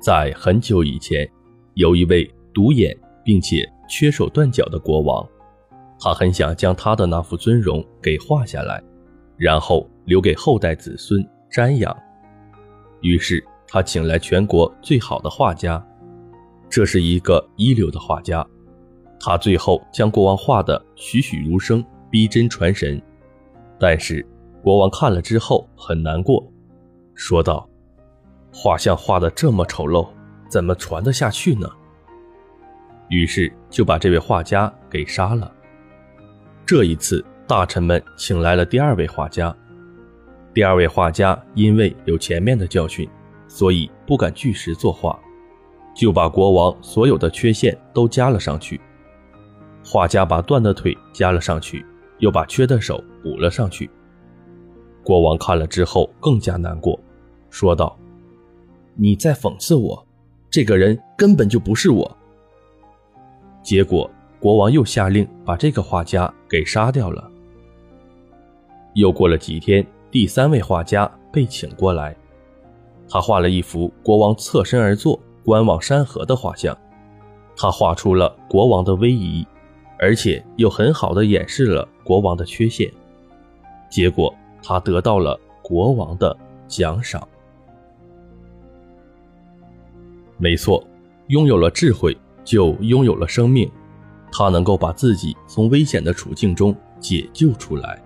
在很久以前，有一位独眼并且缺手断脚的国王，他很想将他的那副尊容给画下来，然后留给后代子孙瞻仰。于是他请来全国最好的画家，这是一个一流的画家，他最后将国王画得栩栩如生，逼真传神。但是国王看了之后很难过，说道。画像画的这么丑陋，怎么传得下去呢？于是就把这位画家给杀了。这一次，大臣们请来了第二位画家。第二位画家因为有前面的教训，所以不敢据实作画，就把国王所有的缺陷都加了上去。画家把断的腿加了上去，又把缺的手补了上去。国王看了之后更加难过，说道。你在讽刺我，这个人根本就不是我。结果国王又下令把这个画家给杀掉了。又过了几天，第三位画家被请过来，他画了一幅国王侧身而坐、观望山河的画像。他画出了国王的威仪，而且又很好的掩饰了国王的缺陷。结果他得到了国王的奖赏。没错，拥有了智慧，就拥有了生命。他能够把自己从危险的处境中解救出来。